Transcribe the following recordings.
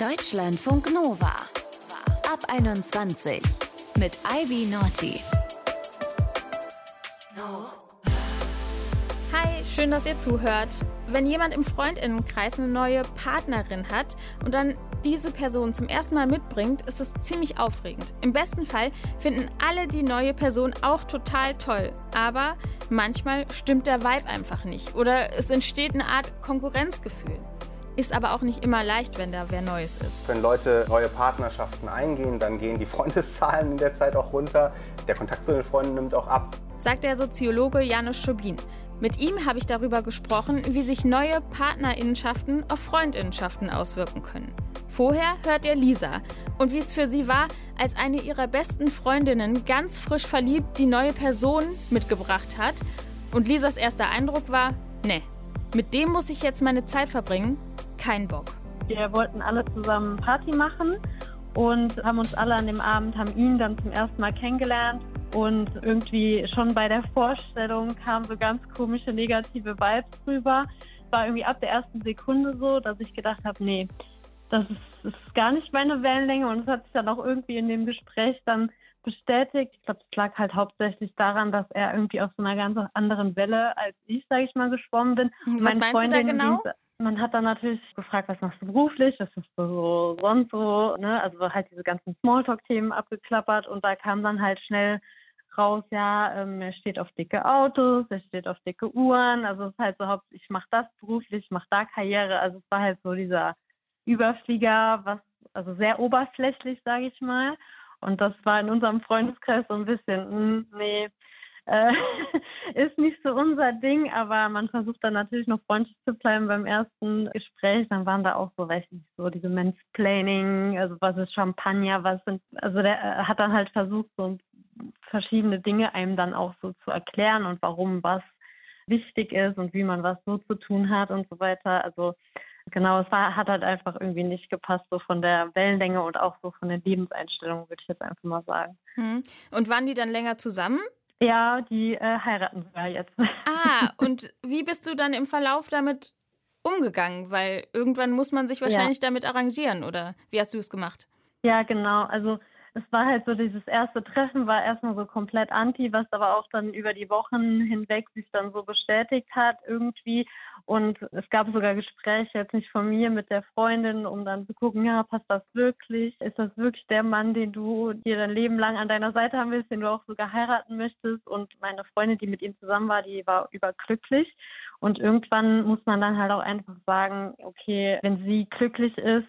Deutschlandfunk Nova. Ab 21 mit Ivy Naughty. Hi, schön, dass ihr zuhört. Wenn jemand im Freundinnenkreis eine neue Partnerin hat und dann diese Person zum ersten Mal mitbringt, ist es ziemlich aufregend. Im besten Fall finden alle die neue Person auch total toll. Aber manchmal stimmt der Vibe einfach nicht oder es entsteht eine Art Konkurrenzgefühl. Ist aber auch nicht immer leicht, wenn da wer Neues ist. Wenn Leute neue Partnerschaften eingehen, dann gehen die Freundeszahlen in der Zeit auch runter. Der Kontakt zu den Freunden nimmt auch ab. Sagt der Soziologe Janusz Schobin. Mit ihm habe ich darüber gesprochen, wie sich neue Partnerinnenschaften auf Freundinnenschaften auswirken können. Vorher hört ihr Lisa und wie es für sie war, als eine ihrer besten Freundinnen ganz frisch verliebt die neue Person mitgebracht hat. Und Lisas erster Eindruck war, ne, mit dem muss ich jetzt meine Zeit verbringen keinen Bock. Wir wollten alle zusammen Party machen und haben uns alle an dem Abend, haben ihn dann zum ersten Mal kennengelernt. Und irgendwie schon bei der Vorstellung kamen so ganz komische negative Vibes rüber. Es war irgendwie ab der ersten Sekunde so, dass ich gedacht habe, nee, das ist, ist gar nicht meine Wellenlänge. Und es hat sich dann auch irgendwie in dem Gespräch dann bestätigt. Ich glaube, es lag halt hauptsächlich daran, dass er irgendwie auf so einer ganz anderen Welle als ich, sage ich mal, geschwommen bin. Was meinst Freundin, du da genau? Man hat dann natürlich gefragt, was machst du beruflich, was ist so sonst so, ne? Also halt diese ganzen Smalltalk-Themen abgeklappert und da kam dann halt schnell raus, ja, ähm, er steht auf dicke Autos, er steht auf dicke Uhren, also es ist halt so, ich mache das beruflich, ich mache da Karriere, also es war halt so dieser Überflieger, was, also sehr oberflächlich, sage ich mal. Und das war in unserem Freundeskreis so ein bisschen, mh, hm, nee, äh, ist nicht so unser Ding, aber man versucht dann natürlich noch freundlich zu bleiben beim ersten Gespräch. Dann waren da auch so, weiß nicht, so diese Mansplaining, also was ist Champagner, was sind, also der äh, hat dann halt versucht, so verschiedene Dinge einem dann auch so zu erklären und warum was wichtig ist und wie man was so zu tun hat und so weiter. Also genau, es war, hat halt einfach irgendwie nicht gepasst, so von der Wellenlänge und auch so von den Lebenseinstellungen, würde ich jetzt einfach mal sagen. Hm. Und waren die dann länger zusammen? Ja, die äh, heiraten sogar jetzt. Ah, und wie bist du dann im Verlauf damit umgegangen? Weil irgendwann muss man sich wahrscheinlich ja. damit arrangieren, oder wie hast du es gemacht? Ja, genau. Also es war halt so, dieses erste Treffen war erstmal so komplett anti, was aber auch dann über die Wochen hinweg sich dann so bestätigt hat irgendwie. Und es gab sogar Gespräche, jetzt nicht von mir, mit der Freundin, um dann zu gucken, ja, passt das wirklich? Ist das wirklich der Mann, den du dir dein Leben lang an deiner Seite haben willst, den du auch sogar heiraten möchtest? Und meine Freundin, die mit ihm zusammen war, die war überglücklich. Und irgendwann muss man dann halt auch einfach sagen, okay, wenn sie glücklich ist,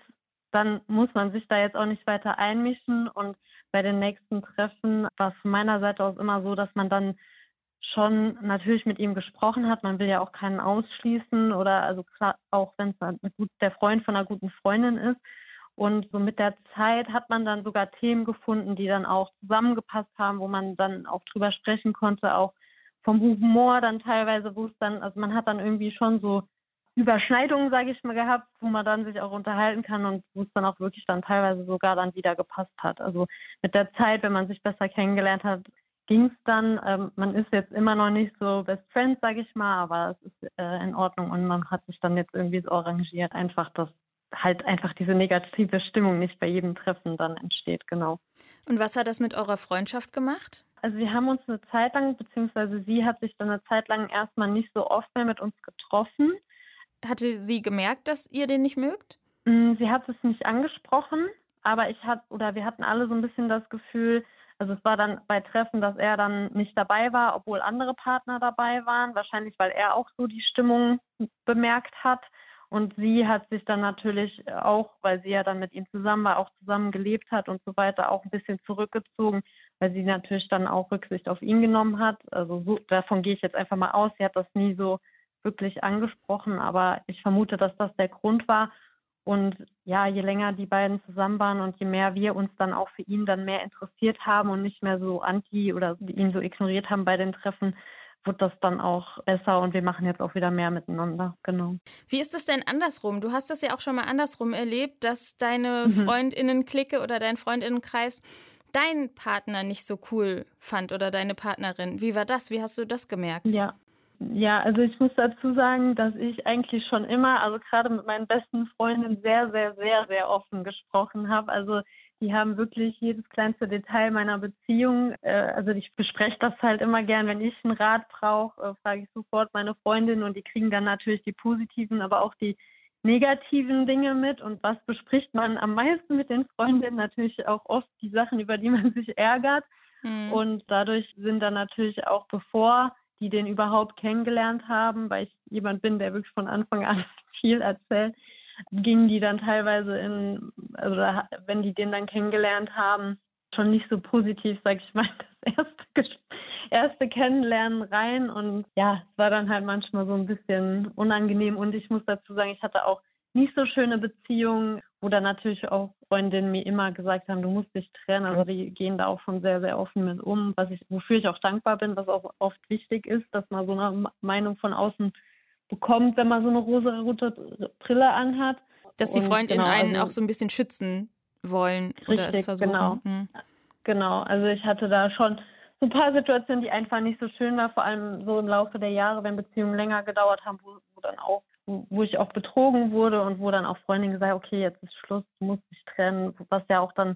dann muss man sich da jetzt auch nicht weiter einmischen. Und bei den nächsten Treffen war es von meiner Seite aus immer so, dass man dann schon natürlich mit ihm gesprochen hat. Man will ja auch keinen ausschließen oder also klar, auch wenn es der Freund von einer guten Freundin ist. Und so mit der Zeit hat man dann sogar Themen gefunden, die dann auch zusammengepasst haben, wo man dann auch drüber sprechen konnte, auch vom Humor dann teilweise, wo es dann, also man hat dann irgendwie schon so Überschneidungen, sage ich mal, gehabt, wo man dann sich auch unterhalten kann und wo es dann auch wirklich dann teilweise sogar dann wieder gepasst hat. Also mit der Zeit, wenn man sich besser kennengelernt hat, ging es dann. Ähm, man ist jetzt immer noch nicht so Best Friends, sage ich mal, aber es ist äh, in Ordnung und man hat sich dann jetzt irgendwie so arrangiert, einfach, dass halt einfach diese negative Stimmung nicht bei jedem Treffen dann entsteht, genau. Und was hat das mit eurer Freundschaft gemacht? Also wir haben uns eine Zeit lang, beziehungsweise sie hat sich dann eine Zeit lang erstmal nicht so oft mehr mit uns getroffen. Hatte sie gemerkt, dass ihr den nicht mögt? Mm, sie hat es nicht angesprochen, aber ich hatte oder wir hatten alle so ein bisschen das Gefühl, also es war dann bei Treffen, dass er dann nicht dabei war, obwohl andere Partner dabei waren. Wahrscheinlich, weil er auch so die Stimmung bemerkt hat. Und sie hat sich dann natürlich auch, weil sie ja dann mit ihm zusammen war, auch zusammen gelebt hat und so weiter, auch ein bisschen zurückgezogen, weil sie natürlich dann auch Rücksicht auf ihn genommen hat. Also so, davon gehe ich jetzt einfach mal aus. Sie hat das nie so wirklich angesprochen, aber ich vermute, dass das der Grund war. Und ja, je länger die beiden zusammen waren und je mehr wir uns dann auch für ihn dann mehr interessiert haben und nicht mehr so anti oder ihn so ignoriert haben bei den Treffen, wird das dann auch besser und wir machen jetzt auch wieder mehr miteinander, genau. Wie ist es denn andersrum? Du hast das ja auch schon mal andersrum erlebt, dass deine mhm. Freundinnen-Clique oder dein Freundinnenkreis deinen Partner nicht so cool fand oder deine Partnerin. Wie war das? Wie hast du das gemerkt? Ja, Ja, also ich muss dazu sagen, dass ich eigentlich schon immer, also gerade mit meinen besten Freundinnen sehr, sehr, sehr, sehr offen gesprochen habe. Also die haben wirklich jedes kleinste Detail meiner Beziehung. Äh, also ich bespreche das halt immer gern. Wenn ich einen Rat brauche, äh, frage ich sofort meine Freundin und die kriegen dann natürlich die positiven, aber auch die negativen Dinge mit. Und was bespricht man am meisten mit den Freundinnen? Natürlich auch oft die Sachen, über die man sich ärgert. Mhm. Und dadurch sind dann natürlich auch, bevor die den überhaupt kennengelernt haben, weil ich jemand bin, der wirklich von Anfang an viel erzählt, gingen die dann teilweise in, also wenn die den dann kennengelernt haben, schon nicht so positiv, sag ich mal, das erste, erste Kennenlernen rein. Und ja, es war dann halt manchmal so ein bisschen unangenehm. Und ich muss dazu sagen, ich hatte auch nicht so schöne Beziehungen, wo dann natürlich auch Freundinnen mir immer gesagt haben, du musst dich trennen. Also die gehen da auch schon sehr, sehr offen mit um, was ich, wofür ich auch dankbar bin, was auch oft wichtig ist, dass man so eine Meinung von außen bekommt, wenn man so eine rosa-rote Brille anhat. Dass die Freundinnen genau, einen also, auch so ein bisschen schützen wollen oder es versuchen. Genau. Hm. genau, also ich hatte da schon so ein paar Situationen, die einfach nicht so schön waren, vor allem so im Laufe der Jahre, wenn Beziehungen länger gedauert haben, wo, wo dann auch, wo ich auch betrogen wurde und wo dann auch Freundinnen gesagt okay, jetzt ist Schluss, du musst dich trennen, was ja auch dann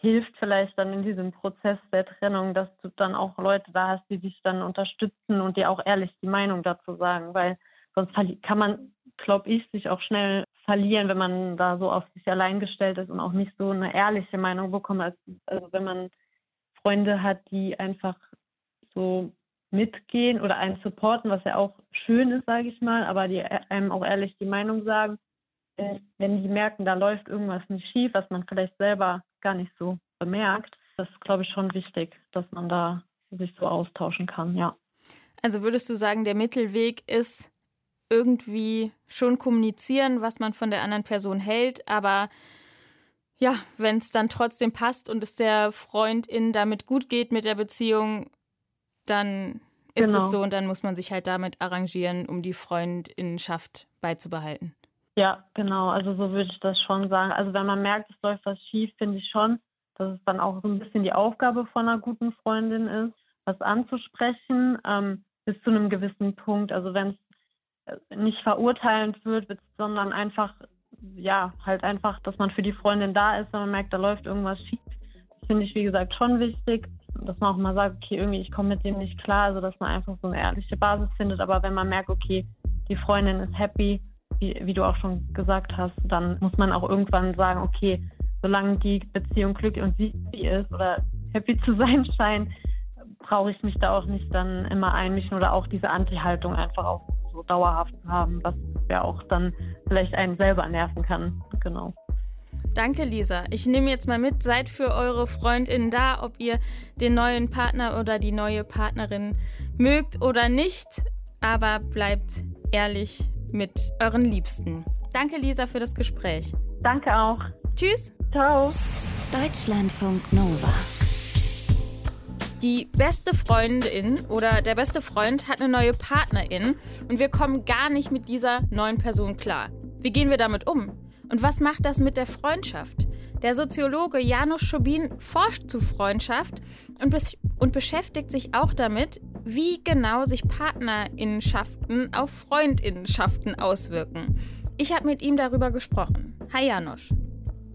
hilft vielleicht dann in diesem Prozess der Trennung, dass du dann auch Leute da hast, die dich dann unterstützen und dir auch ehrlich die Meinung dazu sagen, weil sonst kann man, glaube ich, sich auch schnell verlieren, wenn man da so auf sich allein gestellt ist und auch nicht so eine ehrliche Meinung bekommt. Als, also wenn man Freunde hat, die einfach so mitgehen oder einen supporten, was ja auch schön ist, sage ich mal, aber die einem auch ehrlich die Meinung sagen, äh, wenn die merken, da läuft irgendwas nicht schief, was man vielleicht selber gar nicht so bemerkt, das ist, glaube ich, schon wichtig, dass man da sich so austauschen kann, ja. Also würdest du sagen, der Mittelweg ist, irgendwie schon kommunizieren, was man von der anderen Person hält, aber ja, wenn es dann trotzdem passt und es der Freundin damit gut geht mit der Beziehung, dann ist genau. es so und dann muss man sich halt damit arrangieren, um die Freundinnenschaft beizubehalten. Ja, genau. Also so würde ich das schon sagen. Also wenn man merkt, es läuft was schief, finde ich schon, dass es dann auch so ein bisschen die Aufgabe von einer guten Freundin ist, was anzusprechen, ähm, bis zu einem gewissen Punkt. Also wenn es nicht verurteilend wird, sondern einfach, ja, halt einfach, dass man für die Freundin da ist, wenn man merkt, da läuft irgendwas schief. Das finde ich, wie gesagt, schon wichtig, dass man auch mal sagt, okay, irgendwie, ich komme mit dem nicht klar, also dass man einfach so eine ehrliche Basis findet. Aber wenn man merkt, okay, die Freundin ist happy, wie, wie du auch schon gesagt hast, dann muss man auch irgendwann sagen, okay, solange die Beziehung glücklich und sie ist oder happy zu sein scheint, brauche ich mich da auch nicht dann immer einmischen oder auch diese Anti-Haltung einfach auch so dauerhaft haben, was ja auch dann vielleicht einen selber nerven kann. Genau. Danke, Lisa. Ich nehme jetzt mal mit, seid für eure Freundinnen da, ob ihr den neuen Partner oder die neue Partnerin mögt oder nicht, aber bleibt ehrlich mit euren Liebsten. Danke, Lisa, für das Gespräch. Danke auch. Tschüss. Ciao. Deutschlandfunk Nova. Die beste Freundin oder der beste Freund hat eine neue Partnerin und wir kommen gar nicht mit dieser neuen Person klar. Wie gehen wir damit um? Und was macht das mit der Freundschaft? Der Soziologe Janusz Schobin forscht zu Freundschaft und, und beschäftigt sich auch damit, wie genau sich Partnerinnenschaften auf Freundinnenschaften auswirken. Ich habe mit ihm darüber gesprochen. Hi Janusz.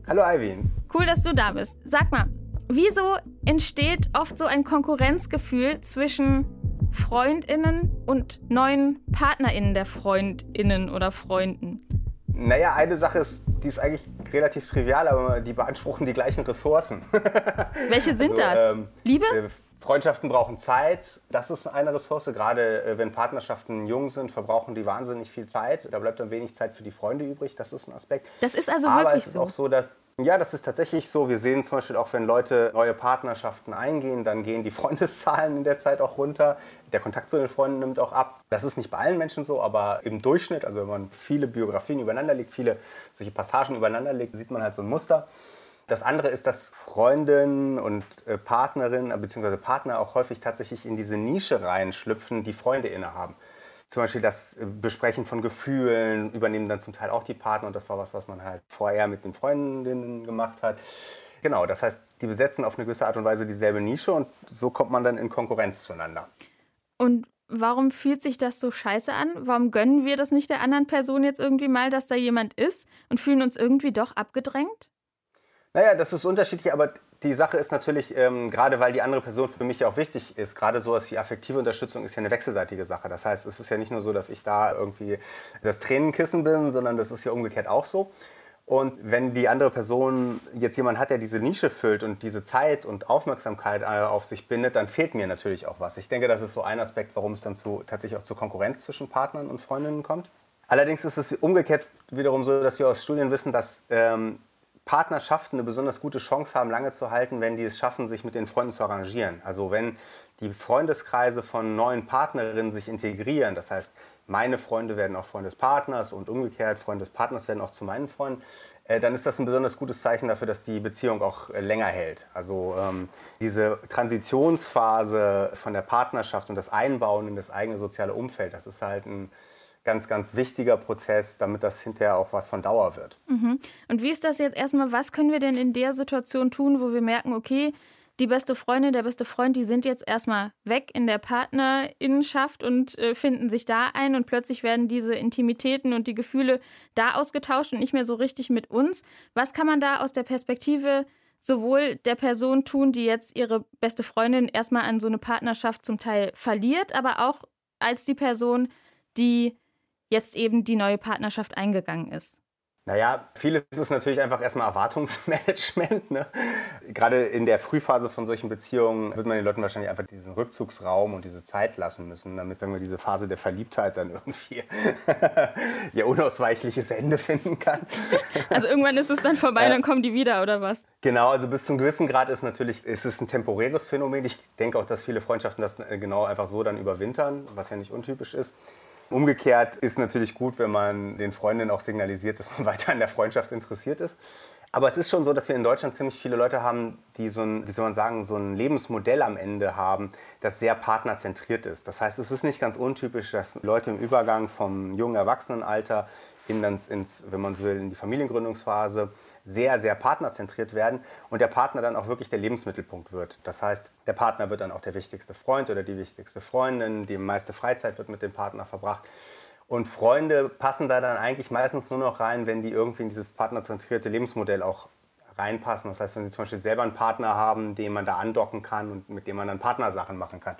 Hallo Eileen. Cool, dass du da bist. Sag mal, Wieso entsteht oft so ein Konkurrenzgefühl zwischen Freundinnen und neuen Partnerinnen der Freundinnen oder Freunden? Naja, eine Sache ist, die ist eigentlich relativ trivial, aber die beanspruchen die gleichen Ressourcen. Welche sind also, das? Ähm, Liebe? Äh, Freundschaften brauchen Zeit. Das ist eine Ressource. Gerade äh, wenn Partnerschaften jung sind, verbrauchen die wahnsinnig viel Zeit. Da bleibt dann wenig Zeit für die Freunde übrig. Das ist ein Aspekt. Das ist also Aber wirklich es ist so. auch so, dass ja, das ist tatsächlich so. Wir sehen zum Beispiel auch, wenn Leute neue Partnerschaften eingehen, dann gehen die Freundeszahlen in der Zeit auch runter. Der Kontakt zu den Freunden nimmt auch ab. Das ist nicht bei allen Menschen so, aber im Durchschnitt, also wenn man viele Biografien übereinander legt, viele solche Passagen übereinander legt, sieht man halt so ein Muster. Das andere ist, dass Freundinnen und äh, Partnerinnen bzw. Partner auch häufig tatsächlich in diese Nische reinschlüpfen, die Freunde innehaben. Zum Beispiel das äh, Besprechen von Gefühlen übernehmen dann zum Teil auch die Partner und das war was, was man halt vorher mit den Freundinnen gemacht hat. Genau, das heißt, die besetzen auf eine gewisse Art und Weise dieselbe Nische und so kommt man dann in Konkurrenz zueinander. Und warum fühlt sich das so scheiße an? Warum gönnen wir das nicht der anderen Person jetzt irgendwie mal, dass da jemand ist und fühlen uns irgendwie doch abgedrängt? Naja, das ist unterschiedlich, aber die Sache ist natürlich, ähm, gerade weil die andere Person für mich auch wichtig ist, gerade sowas wie affektive Unterstützung ist ja eine wechselseitige Sache. Das heißt, es ist ja nicht nur so, dass ich da irgendwie das Tränenkissen bin, sondern das ist ja umgekehrt auch so. Und wenn die andere Person jetzt jemand hat, der diese Nische füllt und diese Zeit und Aufmerksamkeit äh, auf sich bindet, dann fehlt mir natürlich auch was. Ich denke, das ist so ein Aspekt, warum es dann zu, tatsächlich auch zu Konkurrenz zwischen Partnern und Freundinnen kommt. Allerdings ist es umgekehrt wiederum so, dass wir aus Studien wissen, dass ähm, Partnerschaften eine besonders gute Chance haben, lange zu halten, wenn die es schaffen, sich mit den Freunden zu arrangieren. Also wenn die Freundeskreise von neuen Partnerinnen sich integrieren, das heißt, meine Freunde werden auch Freunde des Partners und umgekehrt, Freunde des Partners werden auch zu meinen Freunden, äh, dann ist das ein besonders gutes Zeichen dafür, dass die Beziehung auch äh, länger hält. Also ähm, diese Transitionsphase von der Partnerschaft und das Einbauen in das eigene soziale Umfeld, das ist halt ein ganz, ganz wichtiger Prozess, damit das hinterher auch was von Dauer wird. Mhm. Und wie ist das jetzt erstmal, was können wir denn in der Situation tun, wo wir merken, okay, die beste Freundin, der beste Freund, die sind jetzt erstmal weg in der Partnerinnenschaft und äh, finden sich da ein und plötzlich werden diese Intimitäten und die Gefühle da ausgetauscht und nicht mehr so richtig mit uns. Was kann man da aus der Perspektive sowohl der Person tun, die jetzt ihre beste Freundin erstmal an so eine Partnerschaft zum Teil verliert, aber auch als die Person, die jetzt eben die neue Partnerschaft eingegangen ist? Naja, vieles ist natürlich einfach erstmal Erwartungsmanagement. Ne? Gerade in der Frühphase von solchen Beziehungen wird man den Leuten wahrscheinlich einfach diesen Rückzugsraum und diese Zeit lassen müssen, damit, wenn wir diese Phase der Verliebtheit dann irgendwie ihr unausweichliches Ende finden kann. Also irgendwann ist es dann vorbei, dann kommen die wieder, oder was? Genau, also bis zum gewissen Grad ist natürlich, ist es ein temporäres Phänomen. Ich denke auch, dass viele Freundschaften das genau einfach so dann überwintern, was ja nicht untypisch ist. Umgekehrt ist natürlich gut, wenn man den Freundinnen auch signalisiert, dass man weiter an der Freundschaft interessiert ist. Aber es ist schon so, dass wir in Deutschland ziemlich viele Leute haben, die so ein, wie soll man sagen, so ein Lebensmodell am Ende haben, das sehr partnerzentriert ist. Das heißt, es ist nicht ganz untypisch, dass Leute im Übergang vom jungen Erwachsenenalter in ins, wenn man so will, in die Familiengründungsphase sehr, sehr partnerzentriert werden und der Partner dann auch wirklich der Lebensmittelpunkt wird. Das heißt, der Partner wird dann auch der wichtigste Freund oder die wichtigste Freundin, die meiste Freizeit wird mit dem Partner verbracht. Und Freunde passen da dann eigentlich meistens nur noch rein, wenn die irgendwie in dieses partnerzentrierte Lebensmodell auch reinpassen. Das heißt, wenn sie zum Beispiel selber einen Partner haben, den man da andocken kann und mit dem man dann Partnersachen machen kann.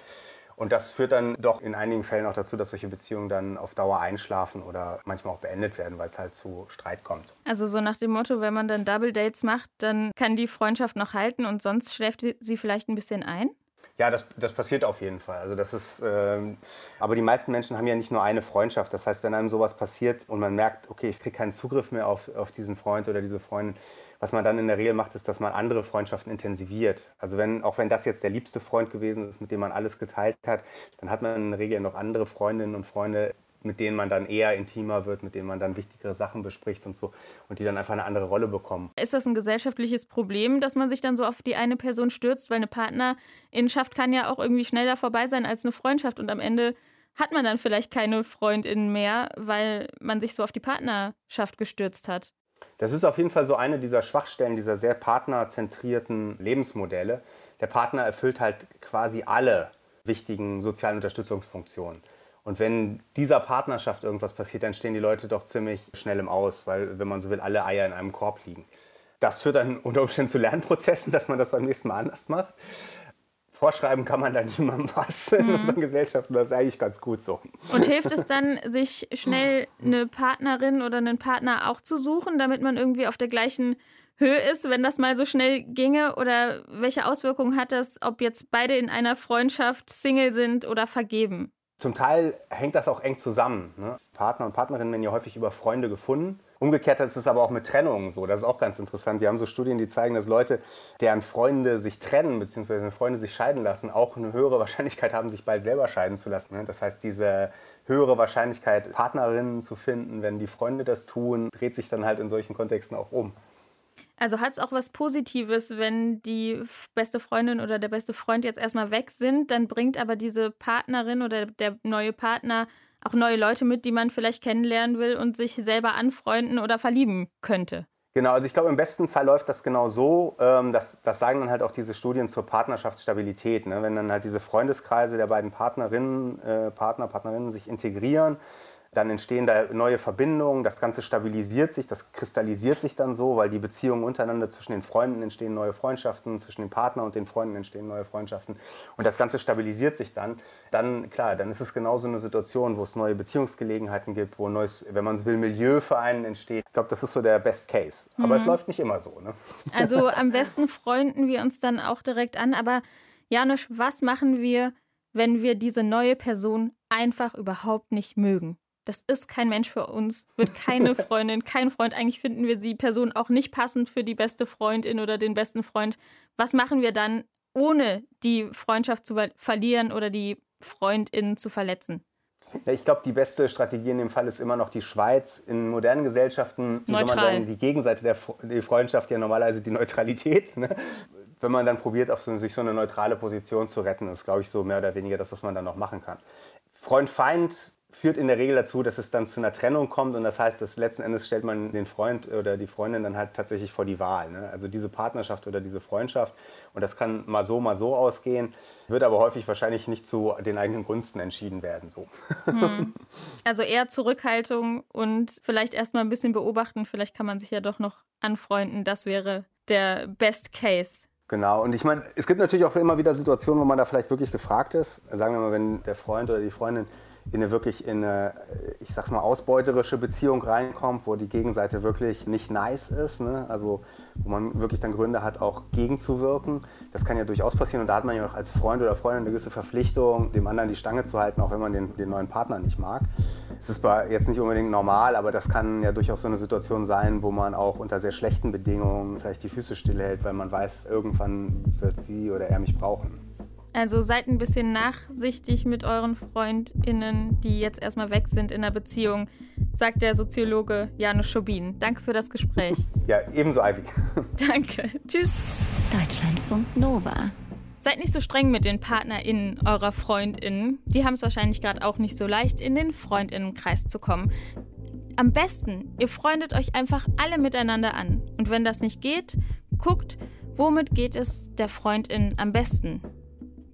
Und das führt dann doch in einigen Fällen auch dazu, dass solche Beziehungen dann auf Dauer einschlafen oder manchmal auch beendet werden, weil es halt zu Streit kommt. Also so nach dem Motto, wenn man dann Double Dates macht, dann kann die Freundschaft noch halten und sonst schläft sie vielleicht ein bisschen ein? Ja, das, das passiert auf jeden Fall. Also das ist, ähm, aber die meisten Menschen haben ja nicht nur eine Freundschaft. Das heißt, wenn einem sowas passiert und man merkt, okay, ich kriege keinen Zugriff mehr auf, auf diesen Freund oder diese Freundin, was man dann in der Regel macht, ist, dass man andere Freundschaften intensiviert. Also wenn, auch wenn das jetzt der liebste Freund gewesen ist, mit dem man alles geteilt hat, dann hat man in der Regel noch andere Freundinnen und Freunde, mit denen man dann eher intimer wird, mit denen man dann wichtigere Sachen bespricht und so und die dann einfach eine andere Rolle bekommen. Ist das ein gesellschaftliches Problem, dass man sich dann so auf die eine Person stürzt, weil eine Partnerinnenschaft kann ja auch irgendwie schneller vorbei sein als eine Freundschaft und am Ende hat man dann vielleicht keine Freundinnen mehr, weil man sich so auf die Partnerschaft gestürzt hat. Das ist auf jeden Fall so eine dieser Schwachstellen dieser sehr partnerzentrierten Lebensmodelle. Der Partner erfüllt halt quasi alle wichtigen sozialen Unterstützungsfunktionen. Und wenn dieser Partnerschaft irgendwas passiert, dann stehen die Leute doch ziemlich schnell im Aus, weil, wenn man so will, alle Eier in einem Korb liegen. Das führt dann unter Umständen zu Lernprozessen, dass man das beim nächsten Mal anders macht vorschreiben kann man da niemandem was in mhm. unseren Gesellschaften. Das ist eigentlich ganz gut so. Und hilft es dann, sich schnell eine Partnerin oder einen Partner auch zu suchen, damit man irgendwie auf der gleichen Höhe ist, wenn das mal so schnell ginge? Oder welche Auswirkungen hat das, ob jetzt beide in einer Freundschaft Single sind oder vergeben? Zum Teil hängt das auch eng zusammen. Ne? Partner und Partnerinnen werden ja häufig über Freunde gefunden. Umgekehrt ist es aber auch mit Trennungen so. Das ist auch ganz interessant. Wir haben so Studien, die zeigen, dass Leute, deren Freunde sich trennen, beziehungsweise Freunde sich scheiden lassen, auch eine höhere Wahrscheinlichkeit haben, sich bald selber scheiden zu lassen. Ne? Das heißt, diese höhere Wahrscheinlichkeit, Partnerinnen zu finden, wenn die Freunde das tun, dreht sich dann halt in solchen Kontexten auch um. Also hat es auch was Positives, wenn die beste Freundin oder der beste Freund jetzt erstmal weg sind, dann bringt aber diese Partnerin oder der neue Partner auch neue Leute mit, die man vielleicht kennenlernen will und sich selber anfreunden oder verlieben könnte. Genau, also ich glaube, im besten Fall läuft das genau so. Ähm, das, das sagen dann halt auch diese Studien zur Partnerschaftsstabilität. Ne? Wenn dann halt diese Freundeskreise der beiden Partnerinnen, äh, Partner, Partnerinnen sich integrieren, dann entstehen da neue Verbindungen, das Ganze stabilisiert sich, das kristallisiert sich dann so, weil die Beziehungen untereinander zwischen den Freunden entstehen neue Freundschaften, zwischen dem Partner und den Freunden entstehen neue Freundschaften und das Ganze stabilisiert sich dann. Dann, klar, dann ist es genauso eine Situation, wo es neue Beziehungsgelegenheiten gibt, wo ein neues, wenn man so will, Milieu für einen entsteht. Ich glaube, das ist so der Best Case. Aber mhm. es läuft nicht immer so. Ne? Also am besten freunden wir uns dann auch direkt an. Aber Janusz, was machen wir, wenn wir diese neue Person einfach überhaupt nicht mögen? Das ist kein Mensch für uns, wird keine Freundin, kein Freund. Eigentlich finden wir die Person auch nicht passend für die beste Freundin oder den besten Freund. Was machen wir dann, ohne die Freundschaft zu verlieren oder die Freundin zu verletzen? Ich glaube, die beste Strategie in dem Fall ist immer noch die Schweiz. In modernen Gesellschaften, wie soll man sagen, die Gegenseite der die Freundschaft ja normalerweise die Neutralität. Ne? Wenn man dann probiert, auf so, sich so eine neutrale Position zu retten, ist, glaube ich, so mehr oder weniger das, was man dann noch machen kann. Freund-Feind führt in der Regel dazu, dass es dann zu einer Trennung kommt und das heißt, dass letzten Endes stellt man den Freund oder die Freundin dann halt tatsächlich vor die Wahl. Ne? Also diese Partnerschaft oder diese Freundschaft und das kann mal so, mal so ausgehen, wird aber häufig wahrscheinlich nicht zu den eigenen Gunsten entschieden werden. So. Hm. Also eher Zurückhaltung und vielleicht erstmal ein bisschen beobachten, vielleicht kann man sich ja doch noch anfreunden, das wäre der Best Case. Genau, und ich meine, es gibt natürlich auch immer wieder Situationen, wo man da vielleicht wirklich gefragt ist. Sagen wir mal, wenn der Freund oder die Freundin in eine wirklich in eine, ich sag's mal, ausbeuterische Beziehung reinkommt, wo die Gegenseite wirklich nicht nice ist, ne? also wo man wirklich dann Gründe hat, auch gegenzuwirken. Das kann ja durchaus passieren und da hat man ja auch als Freund oder Freundin eine gewisse Verpflichtung, dem anderen die Stange zu halten, auch wenn man den, den neuen Partner nicht mag. Es ist jetzt nicht unbedingt normal, aber das kann ja durchaus so eine Situation sein, wo man auch unter sehr schlechten Bedingungen vielleicht die Füße stillhält, weil man weiß, irgendwann wird sie oder er mich brauchen. Also seid ein bisschen nachsichtig mit euren FreundInnen, die jetzt erstmal weg sind in der Beziehung, sagt der Soziologe Janusz Schobin. Danke für das Gespräch. Ja, ebenso, Ivy. Danke. Tschüss. Deutschlandfunk Nova. Seid nicht so streng mit den PartnerInnen eurer FreundInnen. Die haben es wahrscheinlich gerade auch nicht so leicht, in den FreundInnenkreis zu kommen. Am besten, ihr freundet euch einfach alle miteinander an. Und wenn das nicht geht, guckt, womit geht es der Freundin am besten.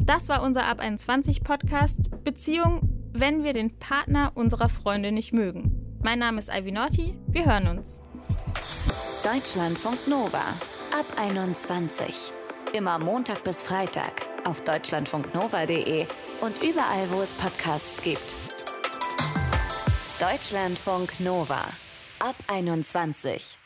Das war unser Ab 21 Podcast Beziehung, wenn wir den Partner unserer Freunde nicht mögen. Mein Name ist Ivy Norti. Wir hören uns. Deutschlandfunk Nova. Ab 21. Immer Montag bis Freitag auf deutschlandfunknova.de und überall, wo es Podcasts gibt. Deutschlandfunk Nova. Ab 21.